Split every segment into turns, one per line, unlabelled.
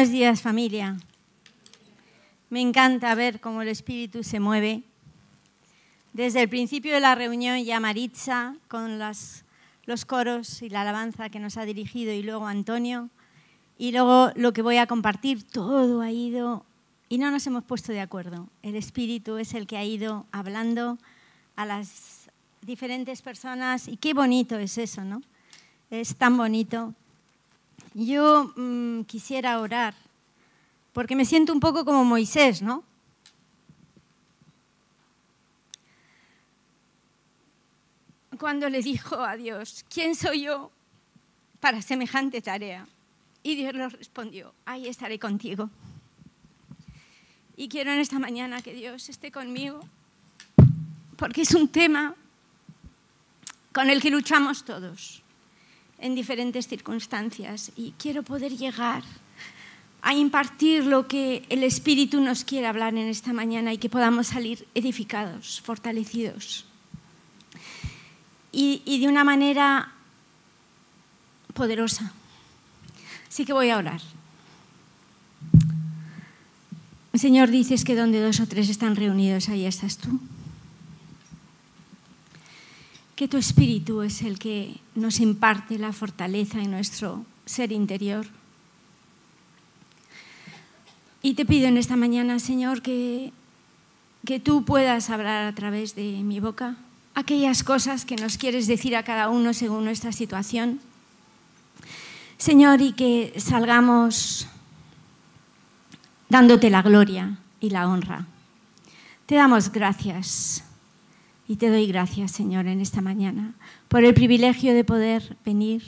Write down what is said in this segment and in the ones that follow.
Buenos días familia. Me encanta ver cómo el espíritu se mueve. Desde el principio de la reunión ya Maritza con los coros y la alabanza que nos ha dirigido y luego Antonio. Y luego lo que voy a compartir, todo ha ido y no nos hemos puesto de acuerdo. El espíritu es el que ha ido hablando a las diferentes personas y qué bonito es eso, ¿no? Es tan bonito yo mm, quisiera orar, porque me siento un poco como Moisés, ¿no? Cuando le dijo a Dios, ¿quién soy yo para semejante tarea? Y Dios le respondió, ahí estaré contigo. Y quiero en esta mañana que Dios esté conmigo, porque es un tema con el que luchamos todos en diferentes circunstancias y quiero poder llegar a impartir lo que el Espíritu nos quiere hablar en esta mañana y que podamos salir edificados, fortalecidos. Y, de una manera poderosa. Así que voy a orar. Señor, dices que donde dos o tres están reunidos, ahí estás tú que tu espíritu es el que nos imparte la fortaleza en nuestro ser interior. Y te pido en esta mañana, Señor, que, que tú puedas hablar a través de mi boca aquellas cosas que nos quieres decir a cada uno según nuestra situación. Señor, y que salgamos dándote la gloria y la honra. Te damos gracias y te doy gracias, Señor, en esta mañana por el privilegio de poder venir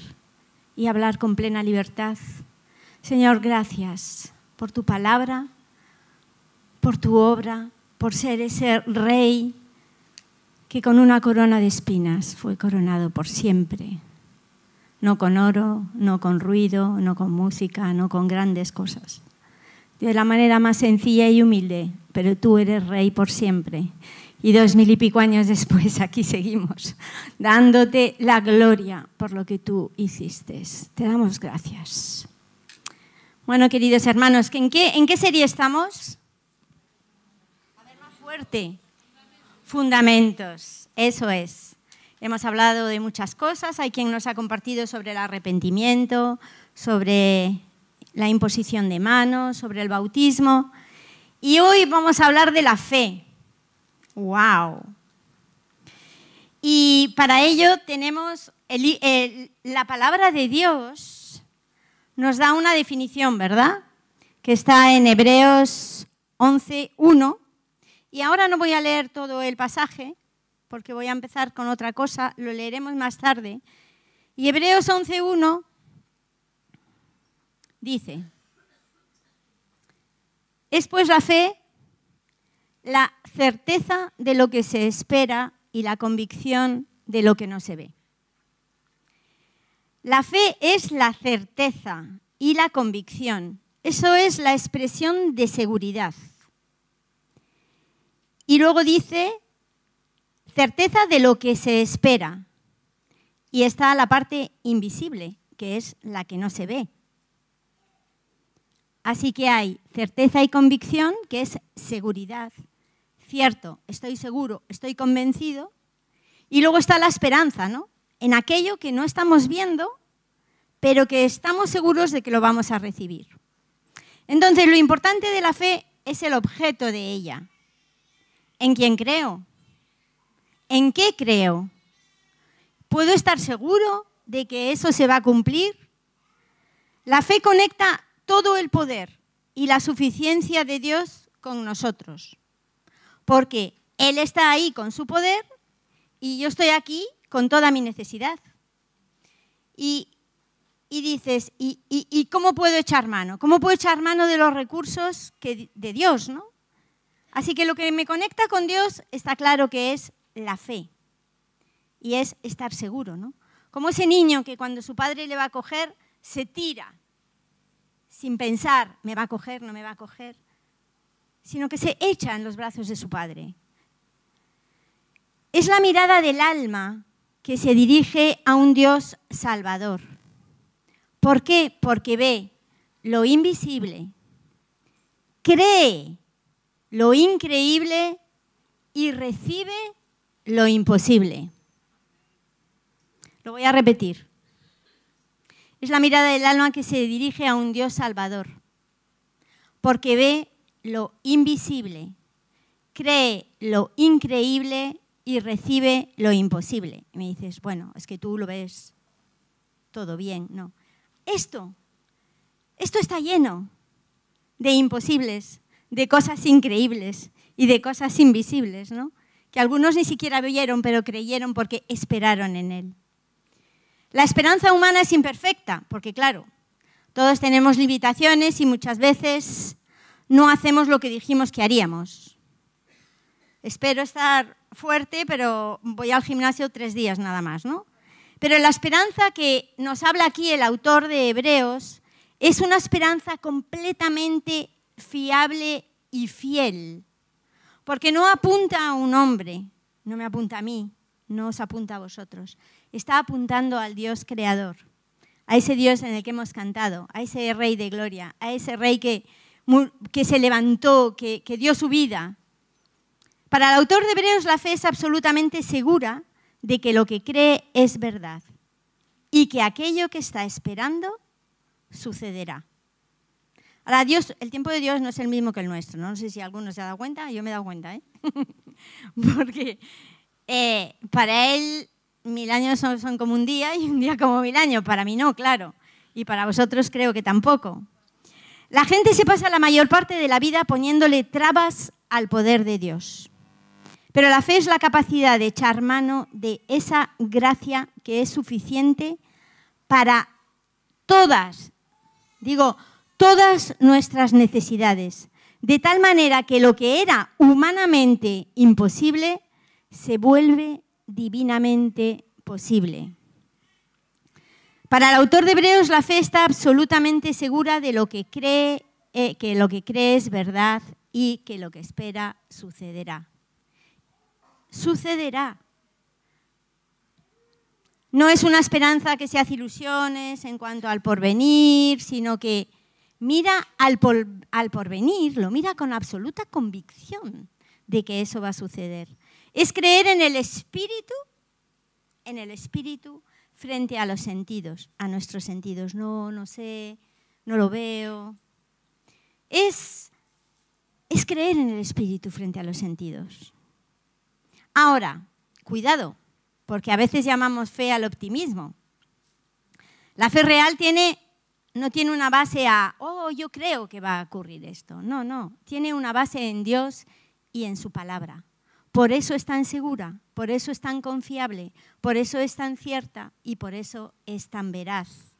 y hablar con plena libertad. Señor, gracias por tu palabra, por tu obra, por ser ese rey que con una corona de espinas fue coronado por siempre. No con oro, no con ruido, no con música, no con grandes cosas. De la manera más sencilla y humilde, pero tú eres rey por siempre y dos mil y pico años después aquí seguimos, dándote la gloria por lo que tú hiciste. Te damos gracias. Bueno, queridos hermanos, ¿en qué, en qué serie estamos? A ver, más fuerte. Fundamentos, eso es. Hemos hablado de muchas cosas, hay quien nos ha compartido sobre el arrepentimiento, sobre la imposición de manos, sobre el bautismo. Y hoy vamos a hablar de la fe, ¡Wow! Y para ello tenemos la palabra de Dios nos da una definición, ¿verdad? Que está en Hebreos 11.1. Y ahora no voy a leer todo el pasaje, porque voy a empezar con otra cosa, lo leeremos más tarde. Y Hebreos 11.1 dice, es pues la fe la certeza de lo que se espera y la convicción de lo que no se ve. La fe es la certeza y la convicción. Eso es la expresión de seguridad. Y luego dice certeza de lo que se espera. Y está la parte invisible, que es la que no se ve. Así que hay certeza y convicción, que es seguridad cierto, estoy seguro, estoy convencido. Y luego está la esperanza, ¿no? En aquello que no estamos viendo, pero que estamos seguros de que lo vamos a recibir. Entonces, lo importante de la fe es el objeto de ella. ¿En quién creo? ¿En qué creo? ¿Puedo estar seguro de que eso se va a cumplir? La fe conecta todo el poder y la suficiencia de Dios con nosotros porque Él está ahí con su poder y yo estoy aquí con toda mi necesidad. Y, dices, ¿y, cómo puedo echar mano? ¿Cómo puedo echar mano de los recursos que, de Dios? ¿no? Así que lo que me conecta con Dios está claro que es la fe y es estar seguro. ¿no? Como ese niño que cuando su padre le va a coger, se tira sin pensar, ¿me va a coger, no me va a coger? Sino que se echa en los brazos de su Padre. Es la mirada del alma que se dirige a un Dios salvador. ¿Por qué? Porque ve lo invisible, cree lo increíble y recibe lo imposible. Lo voy a repetir. Es la mirada del alma que se dirige a un Dios salvador, porque ve lo invisible, cree lo increíble y recibe lo imposible. Y me dices, bueno, es que tú lo ves todo bien, no. Esto, esto está lleno de imposibles, de cosas increíbles y de cosas invisibles, ¿no? Que algunos ni siquiera vieron, pero creyeron porque esperaron en Él. La esperanza humana es imperfecta, porque claro, todos tenemos limitaciones y muchas veces no hacemos lo que dijimos que haríamos. Espero estar fuerte, pero voy al gimnasio tres días nada más, ¿no? Pero la esperanza que nos habla aquí el autor de Hebreos es una esperanza completamente fiable y fiel, porque no apunta a un hombre, no me apunta a mí, no os apunta a vosotros, está apuntando al Dios creador, a ese Dios en el que hemos cantado, a ese Rey de Gloria, a ese Rey que, que se levantó, que, que dio su vida. Para el autor de Hebreos la fe es absolutamente segura de que lo que cree es verdad y que aquello que está esperando sucederá. Ahora, Dios, el tiempo de Dios no es el mismo que el nuestro. No, sé si alguno se ha dado cuenta, yo me he dado cuenta, ¿eh? Porque eh, para Él mil años son, son, como un día y un día como mil años. Para mí no, claro. Y para vosotros creo que tampoco. La gente se pasa la mayor parte de la vida poniéndole trabas al poder de Dios. Pero la fe es la capacidad de echar mano de esa gracia que es suficiente para todas, digo, todas nuestras necesidades, de tal manera que lo que era humanamente imposible se vuelve divinamente posible. Para el autor de Hebreos la fe está absolutamente segura de lo que cree, eh, que lo que cree es verdad y que lo que espera sucederá sucederá. No es una esperanza que se hace ilusiones en cuanto al porvenir, sino que mira al, al porvenir, lo mira con absoluta convicción de que eso va a suceder. Es creer en el espíritu, en el espíritu frente a los sentidos, a nuestros sentidos. No, no sé, no lo veo. Es, es creer en el espíritu frente a los sentidos. Ahora, cuidado, porque a veces llamamos fe al optimismo. La fe real tiene, no tiene una base a, oh, yo creo que va a ocurrir esto. No, no, tiene una base en Dios y en su palabra. Por eso es tan segura, por eso es tan confiable, por eso es tan cierta y por eso es tan veraz.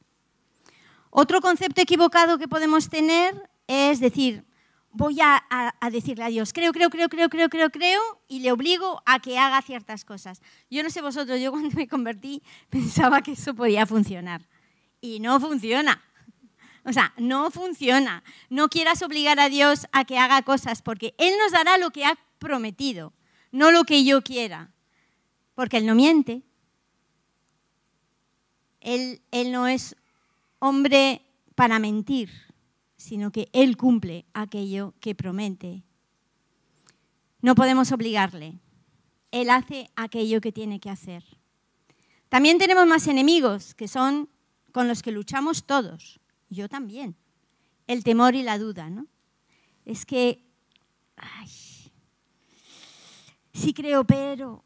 Otro concepto equivocado que podemos tener es decir, voy a, decirle a Dios, creo, creo, creo, creo, creo, creo, creo, y le obligo a que haga ciertas cosas. Yo no sé vosotros, yo cuando me convertí pensaba que eso podía funcionar. Y no funciona. O sea, no funciona. No quieras obligar a Dios a que haga cosas, porque Él nos dará lo que ha prometido, no lo que yo quiera. Porque Él no miente. Él, él no es hombre para mentir sino que Él cumple aquello que promete. No podemos obligarle. Él hace aquello que tiene que hacer. También tenemos más enemigos, que son con los que luchamos todos. Yo también. El temor y la duda, ¿no? Es que, ay, si creo, pero,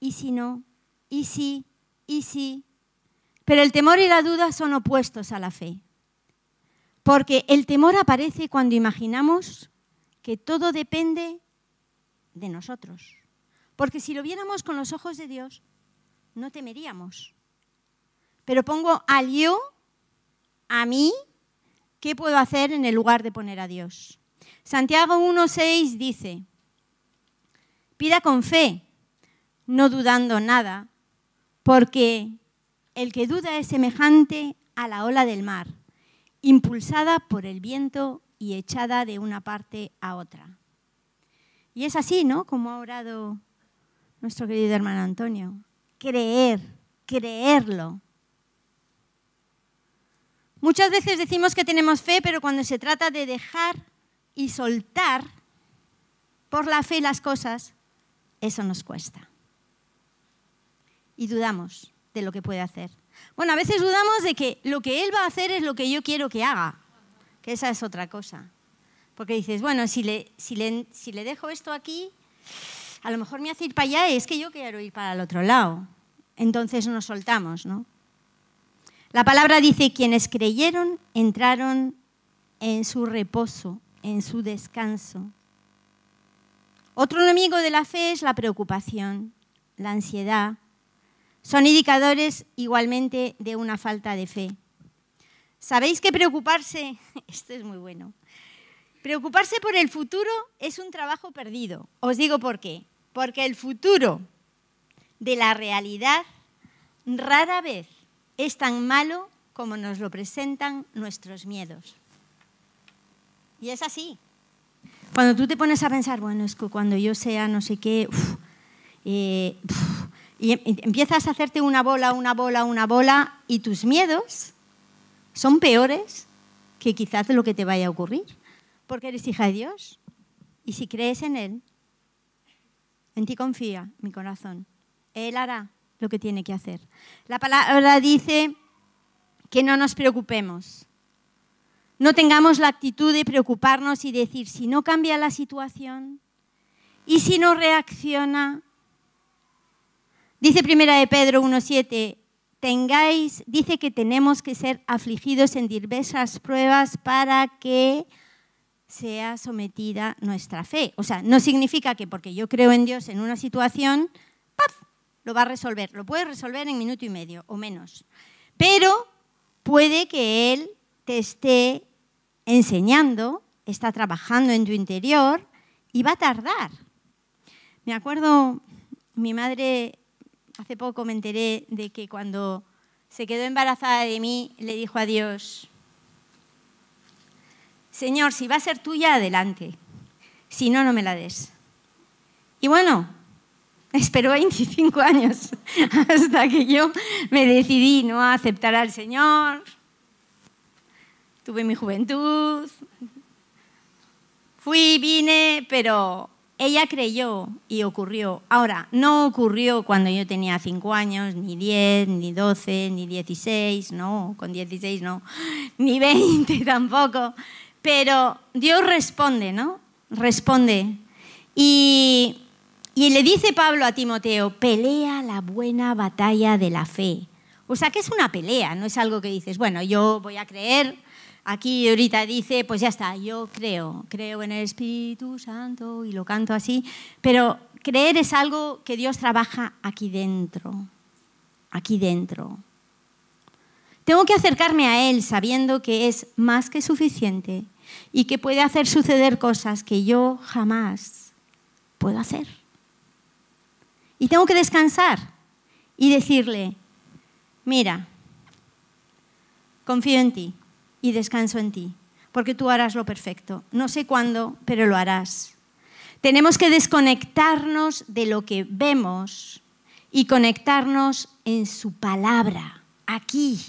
y si no, y si, y si. Pero el temor y la duda son opuestos a la fe. Porque el temor aparece cuando imaginamos que todo depende de nosotros. Porque si lo viéramos con los ojos de Dios, no temeríamos. Pero pongo al yo, a mí, ¿qué puedo hacer en el lugar de poner a Dios? Santiago 1.6 dice, pida con fe, no dudando nada, porque el que duda es semejante a la ola del mar impulsada por el viento y echada de una parte a otra. Y es así, ¿no? Como ha orado nuestro querido hermano Antonio. Creer, creerlo. Muchas veces decimos que tenemos fe, pero cuando se trata de dejar y soltar por la fe las cosas, eso nos cuesta. Y dudamos de lo que puede hacer. Bueno, a veces dudamos de que lo que Él va a hacer es lo que yo quiero que haga, que esa es otra cosa. Porque dices, bueno, si le, si le, si le dejo esto aquí, a lo mejor me hace ir para allá es que yo quiero ir para el otro lado. Entonces nos soltamos, ¿no? La palabra dice, quienes creyeron entraron en su reposo, en su descanso. Otro enemigo de la fe es la preocupación, la ansiedad. Son indicadores igualmente de una falta de fe. ¿Sabéis que preocuparse, esto es muy bueno, preocuparse por el futuro es un trabajo perdido? Os digo por qué. Porque el futuro de la realidad rara vez es tan malo como nos lo presentan nuestros miedos. Y es así. Cuando tú te pones a pensar, bueno, es que cuando yo sea no sé qué, eh, y em, empiezas a hacerte una bola, una bola, una bola, y tus miedos son peores que quizás lo que te vaya a ocurrir, porque eres hija de Dios. Y si crees en Él, en ti confía mi corazón. Él hará lo que tiene que hacer. La palabra dice que no nos preocupemos, no tengamos la actitud de preocuparnos y decir, si no cambia la situación y si no reacciona. Dice primera de Pedro 1.7, tengáis, dice que tenemos que ser afligidos en diversas pruebas para que sea sometida nuestra fe. O sea, no significa que porque yo creo en Dios en una situación, ¡paf! lo va a resolver. Lo puede resolver en minuto y medio o menos. Pero puede que Él te esté enseñando, está trabajando en tu interior y va a tardar. Me acuerdo, mi madre, hace poco me enteré de que cuando se quedó embarazada de mí, le dijo a Dios, Señor, si va a ser tuya, adelante. Si no, no me la des. Y bueno, esperó 25 años hasta que yo me decidí no a aceptar al Señor, tuve mi juventud, fui, vine, pero ella creyó y ocurrió. Ahora, no ocurrió cuando yo tenía 5 años, ni 10, ni 12, ni 16, no, con 16 no, ni 20 tampoco, pero Dios responde, ¿no? Responde. Y, y le dice Pablo a Timoteo, pelea la buena batalla de la fe. O sea que es una pelea, no es algo que dices, bueno, yo voy a creer Aquí ahorita dice, pues ya está, yo creo, creo en el Espíritu Santo y lo canto así, pero creer es algo que Dios trabaja aquí dentro, aquí dentro. Tengo que acercarme a Él sabiendo que es más que suficiente y que puede hacer suceder cosas que yo jamás puedo hacer. Y tengo que descansar y decirle, mira, confío en ti, y descanso en ti, porque tú harás lo perfecto. No sé cuándo, pero lo harás. Tenemos que desconectarnos de lo que vemos y conectarnos en su palabra, aquí,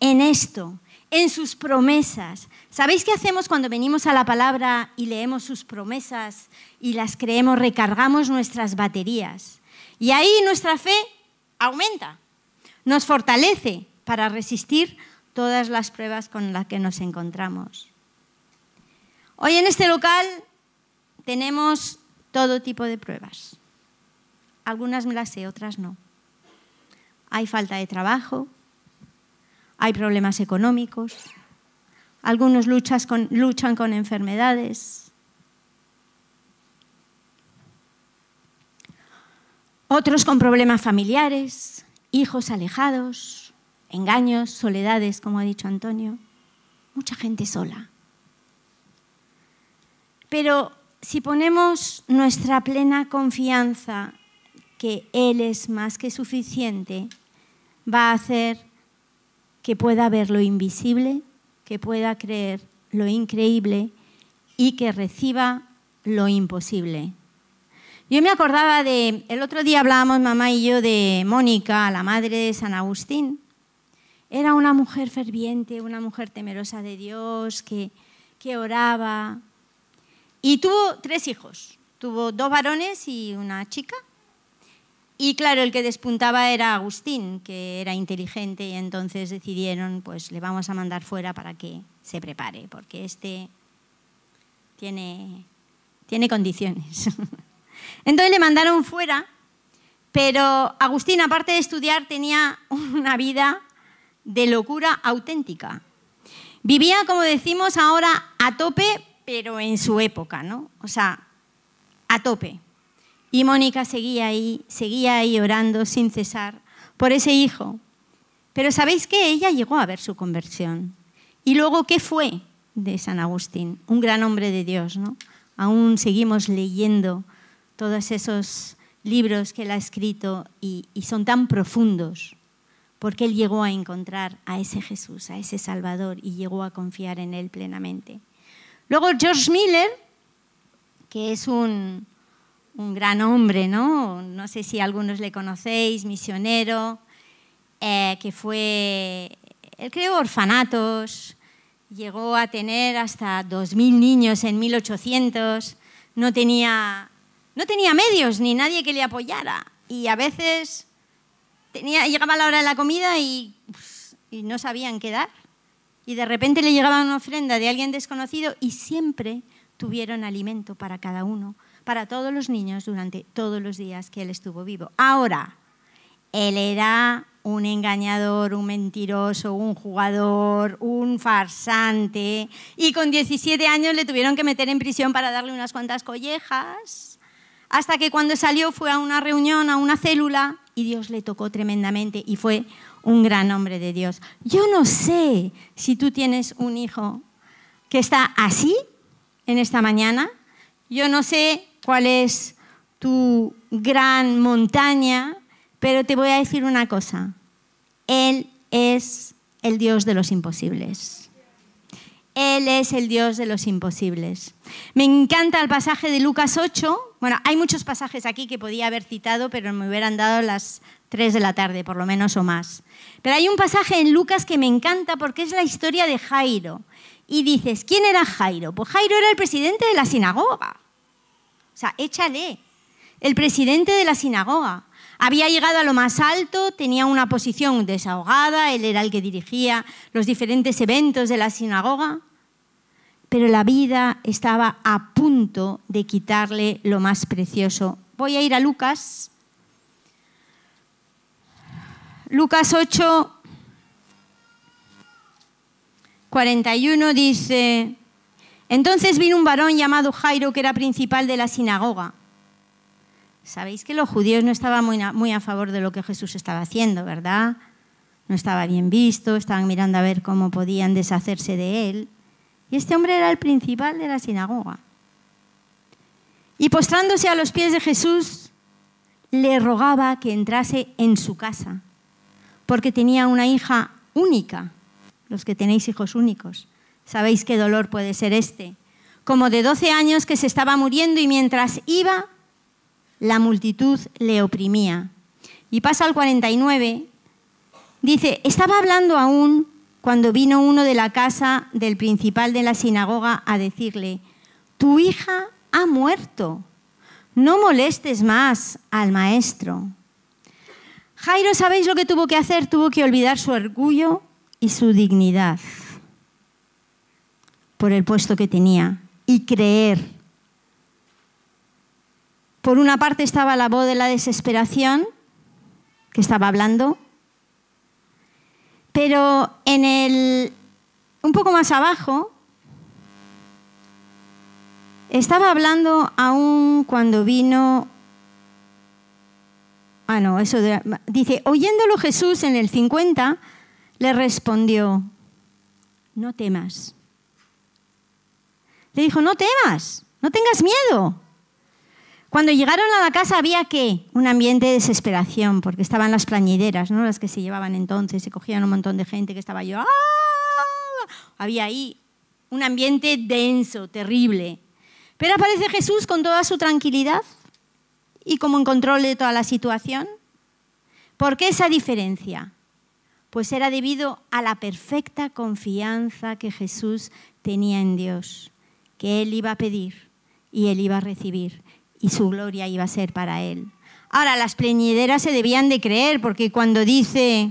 en esto, en sus promesas. ¿Sabéis qué hacemos cuando venimos a la palabra y leemos sus promesas y las creemos? Recargamos nuestras baterías. Y ahí nuestra fe aumenta, nos fortalece para resistir todas las pruebas con las que nos encontramos. Hoy en este local tenemos todo tipo de pruebas. Algunas me las sé, otras no. Hay falta de trabajo, hay problemas económicos, algunos luchan con enfermedades, otros con problemas familiares, hijos alejados, engaños, soledades, como ha dicho Antonio, mucha gente sola. Pero si ponemos nuestra plena confianza que Él es más que suficiente, va a hacer que pueda ver lo invisible, que pueda creer lo increíble y que reciba lo imposible. Yo me acordaba de, el otro día hablábamos mamá y yo de Mónica, la madre de San Agustín, Era una mujer ferviente, una mujer temerosa de Dios, que, que oraba. Y tuvo tres hijos. Tuvo dos varones y una chica. Y claro, el que despuntaba era Agustín, que era inteligente y entonces decidieron, pues le vamos a mandar fuera para que se prepare, porque este tiene, tiene condiciones. Entonces le mandaron fuera, pero Agustín, aparte de estudiar, tenía una vida de locura auténtica. Vivía, como decimos ahora, a tope, pero en su época, ¿no? O sea, a tope. Y Mónica seguía ahí, seguía ahí orando sin cesar por ese hijo. Pero ¿sabéis qué? Ella llegó a ver su conversión. Y luego, ¿qué fue de San Agustín? Un gran hombre de Dios, ¿no? Aún seguimos leyendo todos esos libros que él ha escrito y, y son tan profundos, porque él llegó a encontrar a ese Jesús, a ese Salvador, y llegó a confiar en él plenamente. Luego George Miller, que es un, un gran hombre, ¿no? No sé si algunos le conocéis, misionero, eh, que fue, él creó orfanatos, llegó a tener hasta 2.000 niños en 1800, no tenía, no tenía medios ni nadie que le apoyara y a veces llegaba la hora de la comida y, y no sabían qué dar. Y de repente le llegaba una ofrenda de alguien desconocido y siempre tuvieron alimento para cada uno para todos los niños durante todos los días que él estuvo vivo. Ahora, él era un engañador, un mentiroso, un jugador, un farsante, y con 17 años le tuvieron que meter en prisión para darle unas cuantas collejas, hasta que cuando salió fue a una reunión, a una célula, y Dios le tocó tremendamente y fue un gran hombre de Dios. Yo no sé si tú tienes un hijo que está así en esta mañana, yo no sé cuál es tu gran montaña, pero te voy a decir una cosa. Él es el Dios de los imposibles. Él es el Dios de los imposibles. Me encanta el pasaje de Lucas 8. Bueno, hay muchos pasajes aquí que podía haber citado, pero me hubieran dado las 3 de la tarde, por lo menos o más. Pero hay un pasaje en Lucas que me encanta porque es la historia de Jairo. Y dices, ¿quién era Jairo? Pues Jairo era el presidente de la sinagoga. O sea, échale. El presidente de la sinagoga. Había llegado a lo más alto, tenía una posición desahogada, él era el que dirigía los diferentes eventos de la sinagoga, pero la vida estaba a punto de quitarle lo más precioso. Voy a ir a Lucas. Lucas 8, 41 dice, entonces vino un varón llamado Jairo que era principal de la sinagoga. Sabéis que los judíos no estaban muy a, favor de lo que Jesús estaba haciendo, ¿verdad? No estaba bien visto, estaban mirando a ver cómo podían deshacerse de él. Y este hombre era el principal de la sinagoga. Y postrándose a los pies de Jesús, le rogaba que entrase en su casa, porque tenía una hija única, los que tenéis hijos únicos. Sabéis qué dolor puede ser este. Como de 12 años que se estaba muriendo y mientras iba, la multitud le oprimía. Y pasa al 49, dice, estaba hablando aún cuando vino uno de la casa del principal de la sinagoga a decirle, tu hija ha muerto, no molestes más al maestro. Jairo, ¿sabéis lo que tuvo que hacer? Tuvo que olvidar su orgullo y su dignidad por el puesto que tenía y creer. Por una parte estaba la voz de la desesperación que estaba hablando, pero en el un poco más abajo estaba hablando aún cuando vino Ah, no, eso dice, oyéndolo Jesús en el 50 le respondió, "No temas." Le dijo, no temas, no tengas miedo. Cuando llegaron a la casa había qué? Un ambiente de desesperación, porque estaban las plañideras, ¿no? las que se llevaban entonces, se cogían un montón de gente que estaba yo. ¡ah! Había ahí un ambiente denso, terrible. Pero aparece Jesús con toda su tranquilidad y como en control de toda la situación. ¿Por qué esa diferencia? pues era debido a la perfecta confianza que Jesús tenía en Dios, que Él iba a pedir y Él iba a recibir y su gloria iba a ser para Él. Ahora, las pleñideras se debían de creer, porque cuando dice,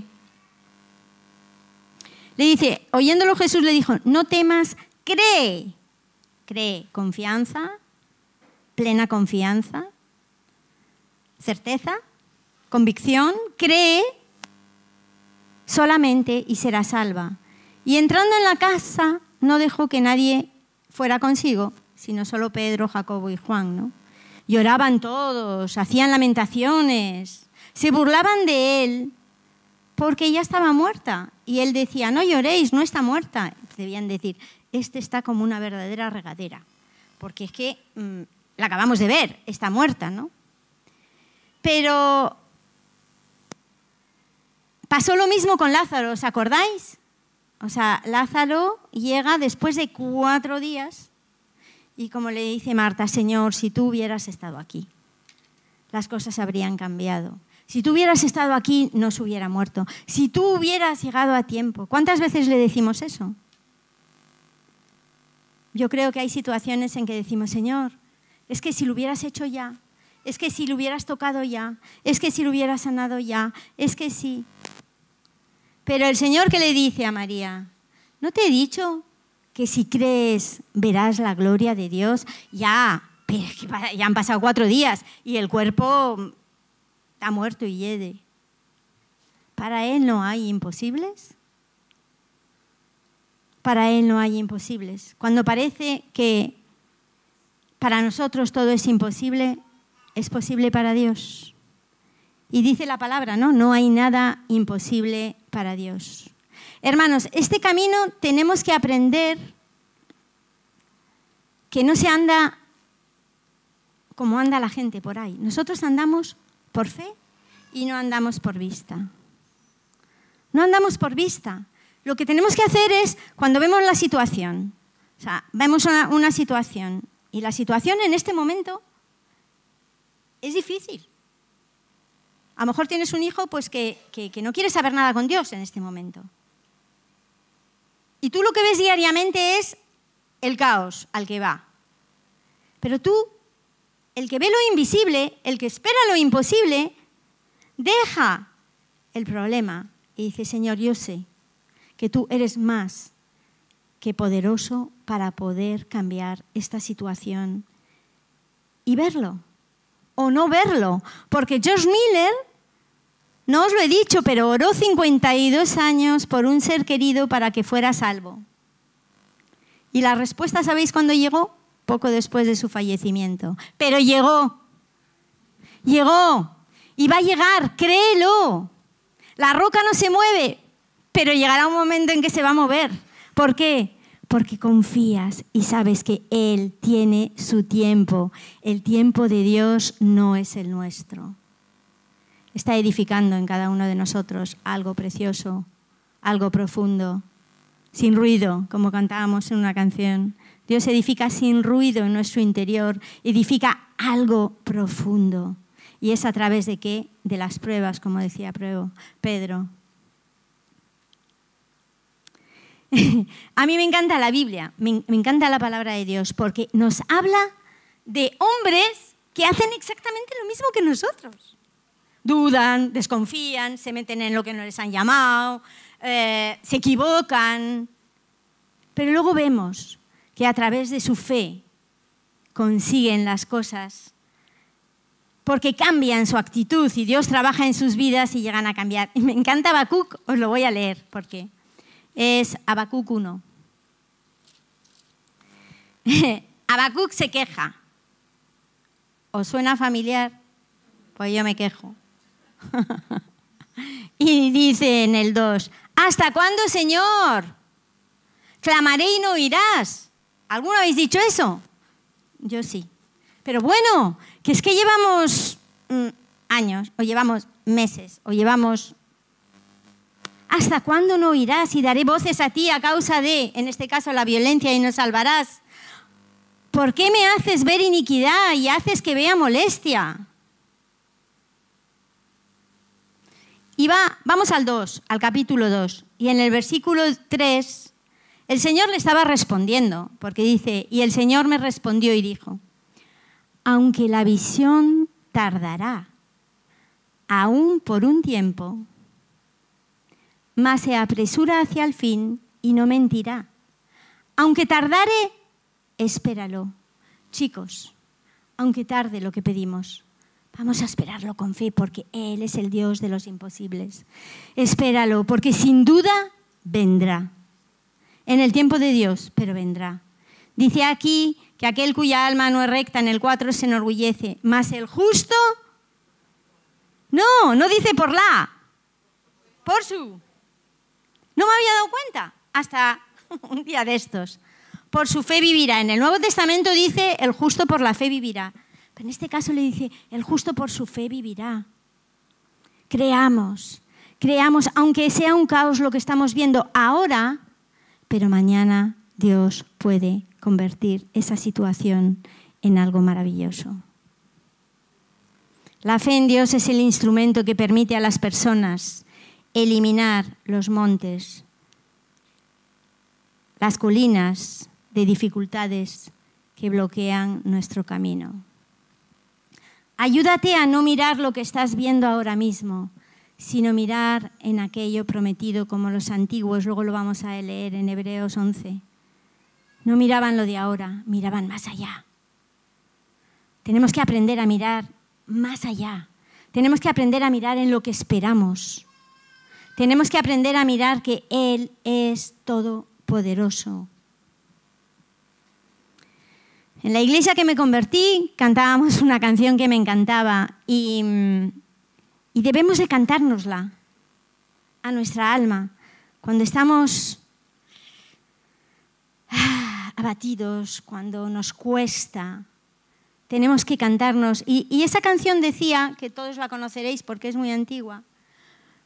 le dice, oyéndolo Jesús le dijo, no temas, cree, cree, confianza, plena confianza, certeza, convicción, cree solamente y será salva. Y entrando en la casa, no dejó que nadie fuera consigo, sino solo Pedro, Jacobo y Juan, ¿no? Lloraban todos, hacían lamentaciones, se burlaban de él porque ella estaba muerta. Y él decía, no lloréis, no está muerta. Debían decir, este está como una verdadera regadera, porque es que mm, la acabamos de ver, está muerta, ¿no? Pero pasó lo mismo con Lázaro, ¿os acordáis? O sea, Lázaro llega después de cuatro días y como le dice Marta, Señor, si tú hubieras estado aquí, las cosas habrían cambiado. Si tú hubieras estado aquí, no se hubiera muerto. Si tú hubieras llegado a tiempo. ¿Cuántas veces le decimos eso? Yo creo que hay situaciones en que decimos, Señor, es que si lo hubieras hecho ya, es que si lo hubieras tocado ya, es que si lo hubieras sanado ya, es que sí. Pero el Señor que le dice a María, ¿no te he dicho que si crees verás la gloria de Dios, ya, ya han pasado cuatro días y el cuerpo está muerto y yede. Para Él no hay imposibles. Para Él no hay imposibles. Cuando parece que para nosotros todo es imposible, es posible para Dios. Y dice la palabra, ¿no? No hay nada imposible para Dios. Hermanos, este camino tenemos que aprender que no se anda como anda la gente por ahí. Nosotros andamos por fe y no andamos por vista. No andamos por vista. Lo que tenemos que hacer es, cuando vemos la situación, o sea, vemos una, situación y la situación en este momento es difícil. A lo mejor tienes un hijo pues, que, que no quiere saber nada con Dios en este momento. Y tú lo que ves diariamente es el caos al que va. Pero tú, el que ve lo invisible, el que espera lo imposible, deja el problema y dice, Señor, yo sé que tú eres más que poderoso para poder cambiar esta situación y verlo o no verlo. Porque George Miller no os lo he dicho, pero oró 52 años por un ser querido para que fuera salvo. Y la respuesta, ¿sabéis cuándo llegó? Poco después de su fallecimiento. Pero llegó. Llegó. Y va a llegar, créelo. La roca no se mueve, pero llegará un momento en que se va a mover. ¿Por qué? Porque confías y sabes que Él tiene su tiempo. El tiempo de Dios no es el nuestro está edificando en cada uno de nosotros algo precioso, algo profundo, sin ruido, como cantábamos en una canción. Dios edifica sin ruido en nuestro interior, edifica algo profundo. Y es a través de qué? De las pruebas, como decía Pedro. a mí me encanta la Biblia, me encanta la palabra de Dios, porque nos habla de hombres que hacen exactamente lo mismo que nosotros dudan, desconfían, se meten en lo que no les han llamado, eh, se equivocan. Pero luego vemos que a través de su fe consiguen las cosas porque cambian su actitud y Dios trabaja en sus vidas y llegan a cambiar. Y me encanta Habacuc, os lo voy a leer porque es Habacuc 1. Habacuc se queja. ¿Os suena familiar? Pues yo me quejo. y dice en el 2, ¿hasta cuándo, Señor? Clamaré y no oirás. ¿Alguno habéis dicho eso? Yo sí. Pero bueno, que es que llevamos mm, años, o llevamos meses, o llevamos... ¿Hasta cuándo no oirás y daré voces a ti a causa de, en este caso, la violencia y no salvarás? ¿Por qué me haces ver iniquidad y haces que vea molestia? Y va, vamos al 2, al capítulo 2. Y en el versículo 3, el Señor le estaba respondiendo, porque dice, y el Señor me respondió y dijo, aunque la visión tardará, aún por un tiempo, mas se apresura hacia el fin y no mentirá. Aunque tardare, espéralo. Chicos, aunque tarde lo que pedimos, vamos a esperarlo con fe porque Él es el Dios de los imposibles. Espéralo porque sin duda vendrá. En el tiempo de Dios, pero vendrá. Dice aquí que aquel cuya alma no es recta en el 4 se enorgullece, mas el justo, no, no dice por la, por su. No me había dado cuenta hasta un día de estos. Por su fe vivirá. En el Nuevo Testamento dice el justo por la fe vivirá. Pero en este caso le dice el justo por su fe vivirá. Creamos, creamos, aunque sea un caos lo que estamos viendo ahora, pero mañana Dios puede convertir esa situación en algo maravilloso. La fe en Dios es el instrumento que permite a las personas eliminar los montes, las colinas de dificultades que bloquean nuestro camino. Ayúdate a no mirar lo que estás viendo ahora mismo, sino mirar en aquello prometido como los antiguos, luego lo vamos a leer en Hebreos 11. No miraban lo de ahora, miraban más allá. Tenemos que aprender a mirar más allá. Tenemos que aprender a mirar en lo que esperamos. Tenemos que aprender a mirar que Él es todopoderoso. En la iglesia que me convertí cantábamos una canción que me encantaba y, y debemos de cantárnosla a nuestra alma cuando estamos ah, abatidos, cuando nos cuesta. Tenemos que cantarnos. Y esa canción decía, que todos la conoceréis porque es muy antigua,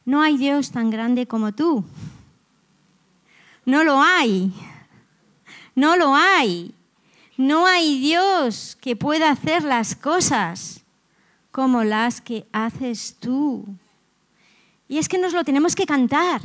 no hay Dios tan grande como tú. No lo hay. No lo hay. No hay Dios que pueda hacer las cosas como las que haces tú. Y es que nos lo tenemos que cantar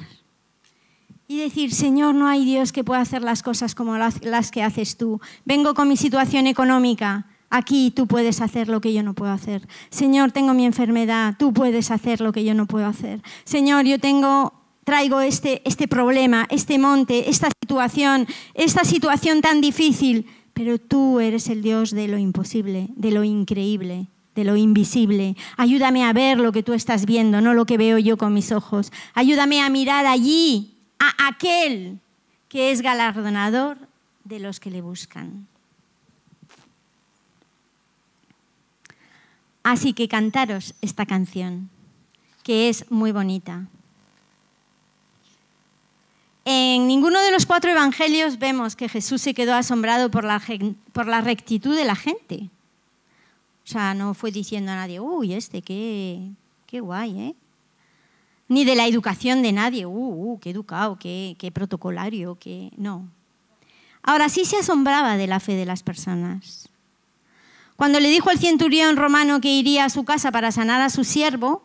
y decir, Señor, no hay Dios que pueda hacer las cosas como las, que haces tú. Vengo con mi situación económica, Aquí tú puedes hacer lo que yo no puedo hacer. Señor, tengo mi enfermedad, tú puedes hacer lo que yo no puedo hacer. Señor, yo tengo traigo este, este problema, este monte, esta situación, esta situación tan difícil, pero tú eres el Dios de lo imposible, de lo increíble, de lo invisible. Ayúdame a ver lo que tú estás viendo, no lo que veo yo con mis ojos. Ayúdame a mirar allí, a aquel que es galardonador de los que le buscan. Así que cantaros esta canción, que es muy bonita. En ninguno de los cuatro evangelios vemos que Jesús se quedó asombrado por la, rectitud de la gente. O sea, no fue diciendo a nadie, uy, este, qué, qué guay, ¿eh? Ni de la educación de nadie, uh, uh qué educado, qué, qué protocolario, qué... No. Ahora sí se asombraba de la fe de las personas. Cuando le dijo al centurión romano que iría a su casa para sanar a su siervo,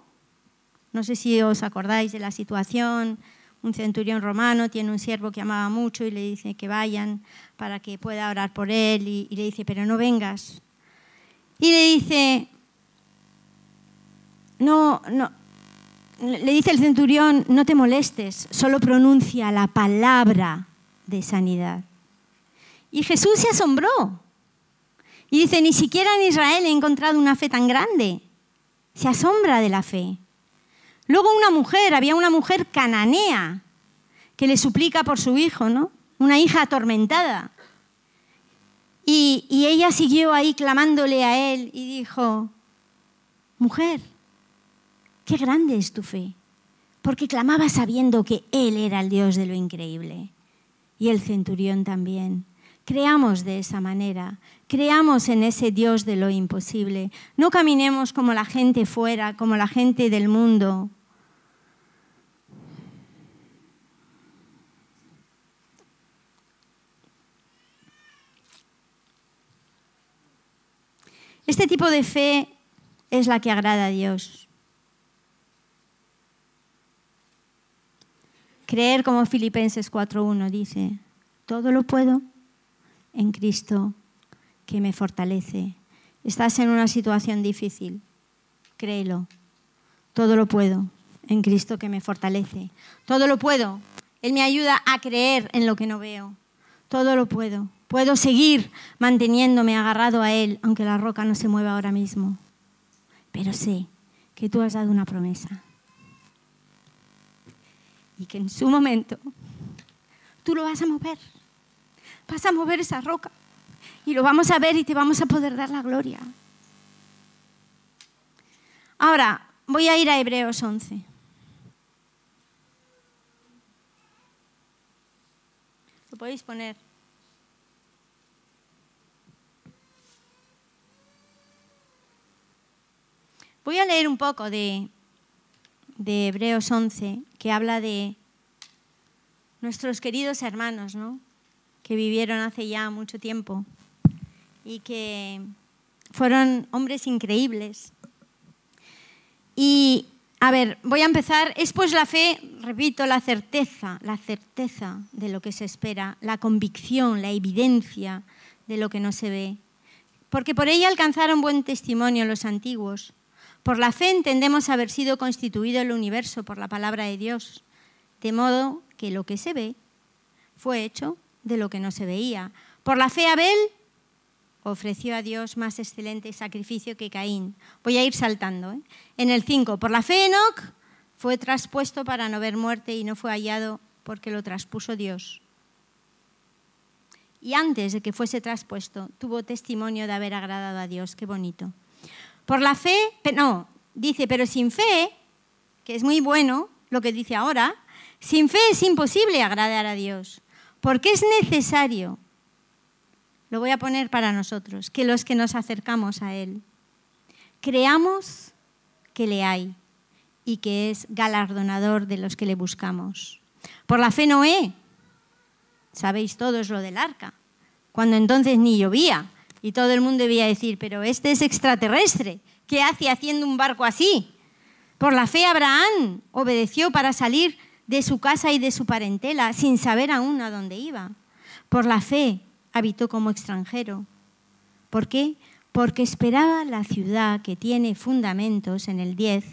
no sé si os acordáis de la situación, un centurión romano tiene un siervo que amaba mucho y le dice que vayan para que pueda orar por él y, le dice, pero no vengas. Y le dice, no, no, le dice el centurión, no te molestes, solo pronuncia la palabra de sanidad. Y Jesús se asombró y dice, ni siquiera en Israel he encontrado una fe tan grande. Se asombra de la fe. Luego una mujer, había una mujer cananea que le suplica por su hijo, ¿no? Una hija atormentada. Y, ella siguió ahí clamándole a él y dijo, mujer, qué grande es tu fe, porque clamaba sabiendo que él era el Dios de lo increíble. Y el centurión también. Creamos de esa manera, creamos en ese Dios de lo imposible. No caminemos como la gente fuera, como la gente del mundo. Este tipo de fe es la que agrada a Dios. Creer como Filipenses 4.1 dice, todo lo puedo en Cristo que me fortalece. Estás en una situación difícil, créelo. Todo lo puedo en Cristo que me fortalece. Todo lo puedo. Él me ayuda a creer en lo que no veo. Todo lo puedo. Puedo seguir manteniéndome agarrado a Él, aunque la roca no se mueva ahora mismo. Pero sé que tú has dado una promesa. Y que en su momento tú lo vas a mover. Vas a mover esa roca. Y lo vamos a ver y te vamos a poder dar la gloria. Ahora, voy a ir a Hebreos 11. Lo podéis poner. Voy a leer un poco de, de Hebreos 11, que habla de nuestros queridos hermanos, ¿no? que vivieron hace ya mucho tiempo y que fueron hombres increíbles. Y, a ver, voy a empezar. Es pues la fe, repito, la certeza, la certeza de lo que se espera, la convicción, la evidencia de lo que no se ve. Porque por ella alcanzaron buen testimonio los antiguos. Por la fe entendemos haber sido constituido el universo por la palabra de Dios, de modo que lo que se ve fue hecho de lo que no se veía. Por la fe Abel ofreció a Dios más excelente sacrificio que Caín. Voy a ir saltando. ¿eh? En el 5, por la fe Enoch fue traspuesto para no ver muerte y no fue hallado porque lo traspuso Dios. Y antes de que fuese traspuesto, tuvo testimonio de haber agradado a Dios. Qué bonito. Por la fe, no, dice, pero sin fe, que es muy bueno lo que dice ahora, sin fe es imposible agradar a Dios, porque es necesario lo voy a poner para nosotros, que los que nos acercamos a Él, creamos que le hay y que es galardonador de los que le buscamos. Por la fe Noé, sabéis todos lo del arca, cuando entonces ni llovía y todo el mundo debía decir, pero este es extraterrestre, ¿qué hace haciendo un barco así? Por la fe Abraham obedeció para salir de su casa y de su parentela sin saber aún a dónde iba. Por la fe habitó como extranjero. ¿Por qué? Porque esperaba la ciudad que tiene fundamentos en el 10,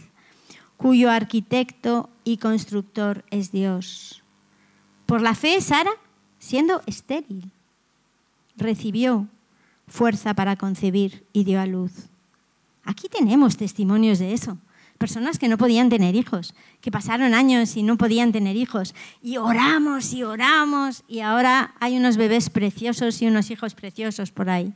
cuyo arquitecto y constructor es Dios. Por la fe, Sara, siendo estéril, recibió fuerza para concebir y dio a luz. Aquí tenemos testimonios de eso personas que no podían tener hijos, que pasaron años y no podían tener hijos. Y oramos y oramos y ahora hay unos bebés preciosos y unos hijos preciosos por ahí.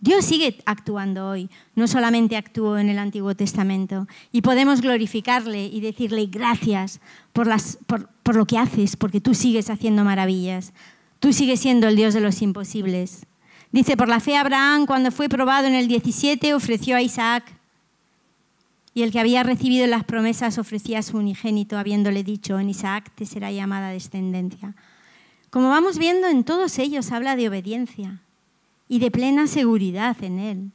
Dios sigue actuando hoy, no solamente actuó en el Antiguo Testamento. Y podemos glorificarle y decirle gracias por, las, por, lo que haces, porque tú sigues haciendo maravillas. Tú sigues siendo el Dios de los imposibles. Dice, por la fe Abraham, cuando fue probado en el 17, ofreció a Isaac y el que había recibido las promesas ofrecía a su unigénito, habiéndole dicho, en Isaac te será llamada descendencia. Como vamos viendo, en todos ellos habla de obediencia y de plena seguridad en él.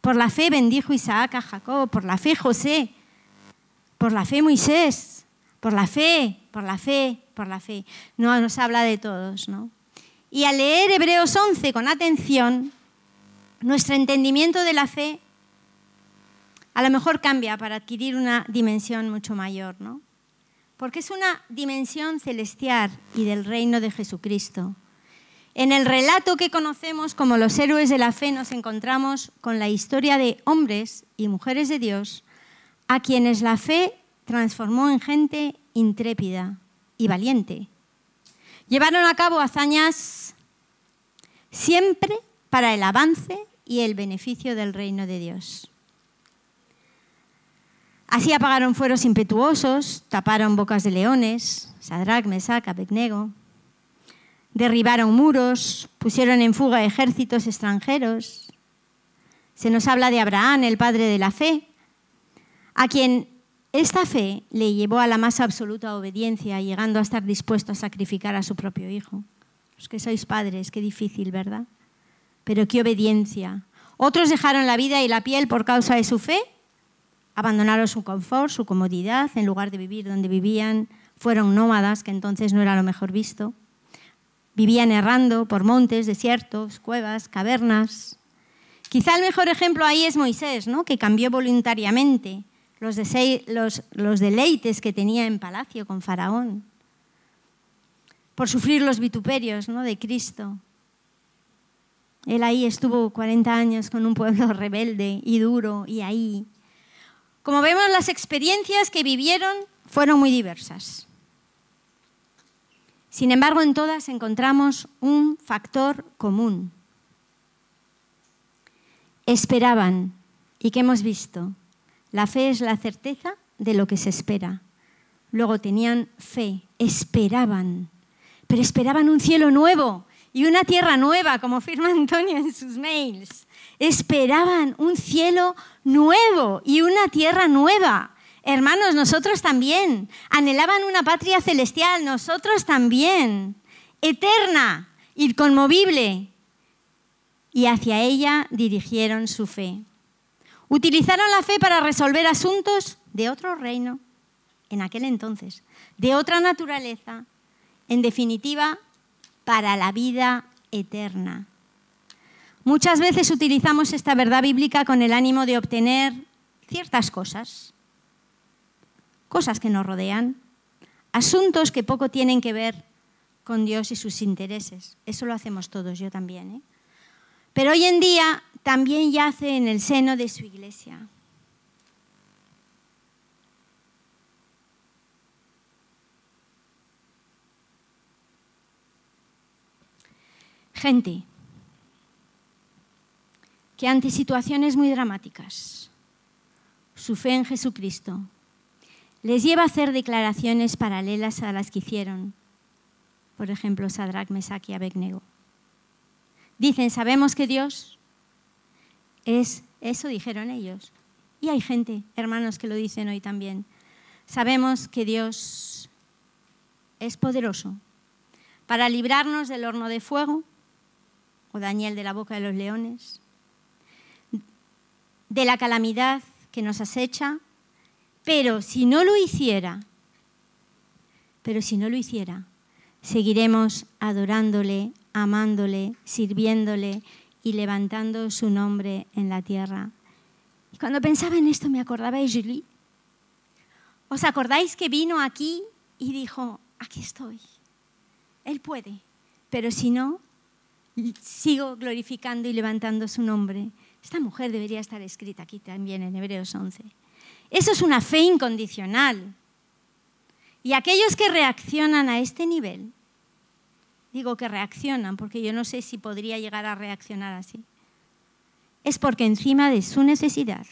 Por la fe bendijo Isaac a Jacob, por la fe José, por la fe Moisés, por la fe, por la fe, por la fe. No nos habla de todos, ¿no? Y al leer Hebreos 11 con atención, nuestro entendimiento de la fe a lo mejor cambia para adquirir una dimensión mucho mayor, ¿no? Porque es una dimensión celestial y del reino de Jesucristo. En el relato que conocemos como los héroes de la fe nos encontramos con la historia de hombres y mujeres de Dios a quienes la fe transformó en gente intrépida y valiente. Llevaron a cabo hazañas siempre para el avance y el beneficio del reino de Dios. Así apagaron fueros impetuosos, taparon bocas de leones, Sadrach, Mesach, Abednego, derribaron muros, pusieron en fuga ejércitos extranjeros. Se nos habla de Abraham, el padre de la fe, a quien esta fe le llevó a la más absoluta obediencia, llegando a estar dispuesto a sacrificar a su propio hijo. Los que sois padres, qué difícil, ¿verdad? Pero qué obediencia. Otros dejaron la vida y la piel por causa de su fe Abandonaron su confort, su comodidad, en lugar de vivir donde vivían fueron nómadas, que entonces no era lo mejor visto. Vivían errando por montes, desiertos, cuevas, cavernas. Quizá el mejor ejemplo ahí es Moisés, ¿no? que cambió voluntariamente los, los deleites que tenía en palacio con Faraón por sufrir los vituperios ¿no? de Cristo. Él ahí estuvo 40 años con un pueblo rebelde y duro y ahí. Como vemos, las experiencias que vivieron fueron muy diversas. Sin embargo, en todas encontramos un factor común. Esperaban. ¿Y qué hemos visto? La fe es la certeza de lo que se espera. Luego tenían fe, esperaban, pero esperaban un cielo nuevo y una tierra nueva, como firma Antonio en sus mails. Esperaban un cielo nuevo y una tierra nueva. Hermanos, nosotros también. Anhelaban una patria celestial, nosotros también. Eterna, inconmovible. Y hacia ella dirigieron su fe. Utilizaron la fe para resolver asuntos de otro reino, en aquel entonces, de otra naturaleza, en definitiva, para la vida eterna. Muchas veces utilizamos esta verdad bíblica con el ánimo de obtener ciertas cosas, cosas que nos rodean, asuntos que poco tienen que ver con Dios y sus intereses. Eso lo hacemos todos, yo también. ¿eh? Pero hoy en día también yace en el seno de su iglesia. Gente que ante situaciones muy dramáticas, su fe en Jesucristo les lleva a hacer declaraciones paralelas a las que hicieron, por ejemplo, Sadrach, Mesach y Abednego. Dicen, sabemos que Dios es, eso dijeron ellos. Y hay gente, hermanos, que lo dicen hoy también. Sabemos que Dios es poderoso para librarnos del horno de fuego o Daniel de la boca de los leones, de la calamidad que nos acecha, pero si no lo hiciera, pero si no lo hiciera, seguiremos adorándole, amándole, sirviéndole y levantando su nombre en la tierra. Cuando pensaba en esto me acordaba de Julie. ¿Os acordáis que vino aquí y dijo, aquí estoy? Él puede, pero si no, sigo glorificando y levantando su nombre. Esta mujer debería estar escrita aquí también en Hebreos 11. Eso es una fe incondicional. Y aquellos que reaccionan a este nivel, digo que reaccionan porque yo no sé si podría llegar a reaccionar así, es porque encima de su necesidad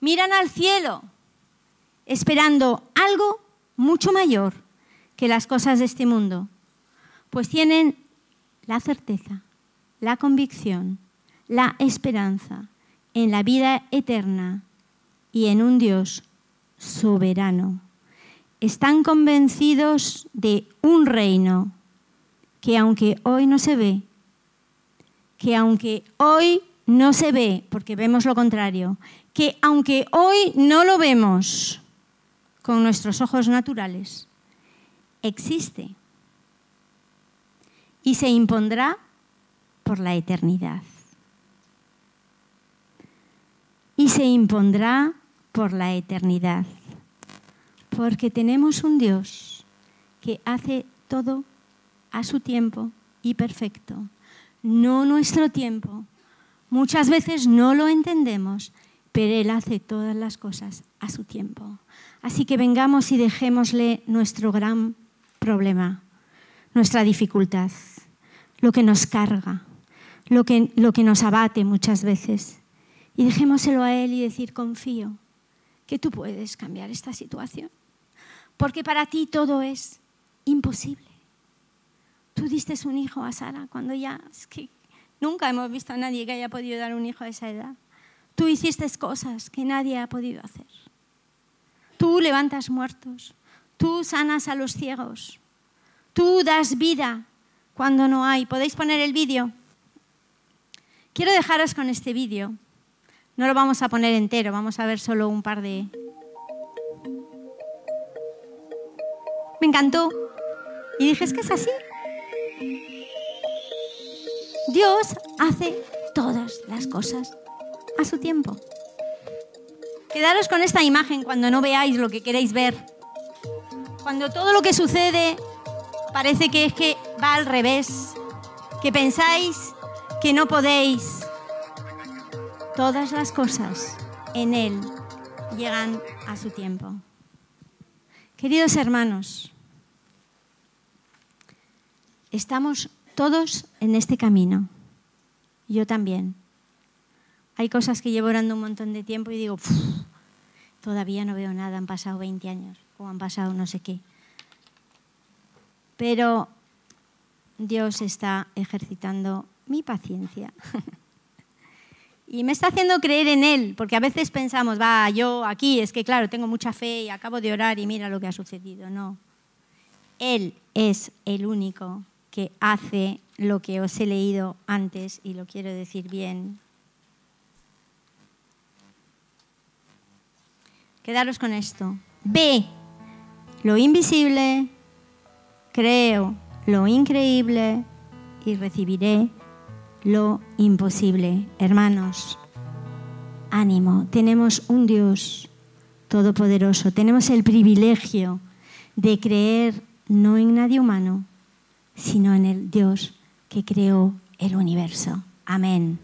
miran al cielo esperando algo mucho mayor que las cosas de este mundo, pues tienen la certeza, la convicción, la esperanza en la vida eterna y en un Dios soberano. Están convencidos de un reino que aunque hoy no se ve, que aunque hoy no se ve, porque vemos lo contrario, que aunque hoy no lo vemos con nuestros ojos naturales, existe y se impondrá por la eternidad. Y se impondrá por la eternidad. Porque tenemos un Dios que hace todo a su tiempo y perfecto, no nuestro tiempo. Muchas veces no lo entendemos, pero Él hace todas las cosas a su tiempo. Así que vengamos y dejémosle nuestro gran problema, nuestra dificultad lo que nos carga, lo que, lo que nos abate muchas veces. Y dejémoselo a Él y decir, confío que tú puedes cambiar esta situación. Porque para ti todo es imposible. Tú diste un hijo a Sara cuando ya, es que nunca hemos visto a nadie que haya podido dar un hijo a esa edad. Tú hiciste cosas que nadie ha podido hacer. Tú levantas muertos, tú sanas a los ciegos, tú das vida cuando no hay. ¿Podéis poner el vídeo? Quiero dejaros con este vídeo. No lo vamos a poner entero, vamos a ver solo un par de... Me encantó. Y dije, es que es así. Dios hace todas las cosas a su tiempo. Quedaros con esta imagen cuando no veáis lo que queréis ver. Cuando todo lo que sucede parece que es que va al revés, que pensáis que no podéis. Todas las cosas en Él llegan a su tiempo. Queridos hermanos, estamos todos en este camino. Yo también. Hay cosas que llevo orando un montón de tiempo y digo, todavía no veo nada, han pasado 20 años o han pasado no sé qué. Pero Dios está ejercitando mi paciencia. y me está haciendo creer en Él, porque a veces pensamos, va, yo aquí, es que claro, tengo mucha fe y acabo de orar y mira lo que ha sucedido. No. Él es el único que hace lo que os he leído antes y lo quiero decir bien. Quedaros con esto. Ve lo invisible, creo lo increíble y recibiré lo imposible. Hermanos, ánimo, tenemos un Dios todopoderoso, tenemos el privilegio de creer no en nadie humano, sino en el Dios que creó el universo. Amén.